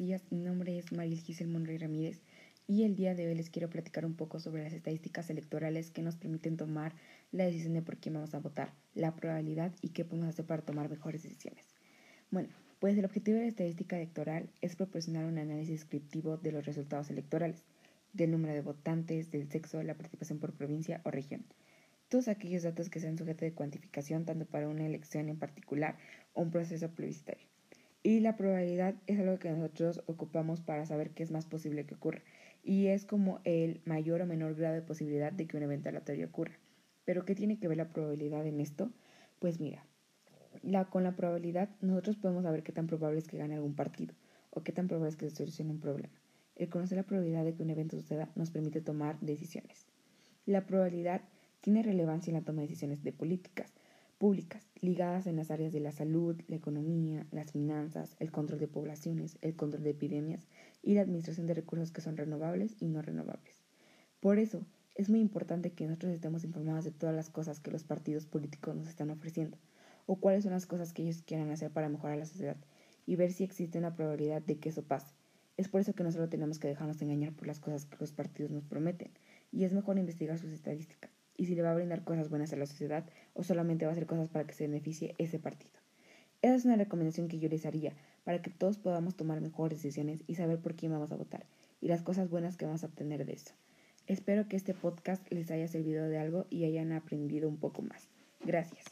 es Giselle Monroy Ramírez y el día de hoy les quiero platicar un poco sobre las estadísticas electorales que nos permiten tomar la decisión de por quién vamos a votar, la probabilidad y qué podemos hacer para tomar mejores decisiones. Bueno, pues el objetivo de la estadística electoral es proporcionar un análisis descriptivo de los resultados electorales, del número de votantes, del sexo, la participación por provincia o región. Todos aquellos datos que sean sujetos de cuantificación tanto para una elección en particular o un proceso plebiscitario. Y la probabilidad es algo que nosotros ocupamos para saber qué es más posible que ocurra. Y es como el mayor o menor grado de posibilidad de que un evento aleatorio ocurra. Pero ¿qué tiene que ver la probabilidad en esto? Pues mira, la, con la probabilidad nosotros podemos saber qué tan probable es que gane algún partido o qué tan probable es que se solucione un problema. El conocer la probabilidad de que un evento suceda nos permite tomar decisiones. La probabilidad tiene relevancia en la toma de decisiones de políticas, públicas ligadas en las áreas de la salud, la economía, las finanzas, el control de poblaciones, el control de epidemias y la administración de recursos que son renovables y no renovables. Por eso, es muy importante que nosotros estemos informados de todas las cosas que los partidos políticos nos están ofreciendo o cuáles son las cosas que ellos quieran hacer para mejorar la sociedad y ver si existe una probabilidad de que eso pase. Es por eso que no solo tenemos que dejarnos engañar por las cosas que los partidos nos prometen y es mejor investigar sus estadísticas y si le va a brindar cosas buenas a la sociedad o solamente va a hacer cosas para que se beneficie ese partido. Esa es una recomendación que yo les haría para que todos podamos tomar mejores decisiones y saber por quién vamos a votar y las cosas buenas que vamos a obtener de eso. Espero que este podcast les haya servido de algo y hayan aprendido un poco más. Gracias.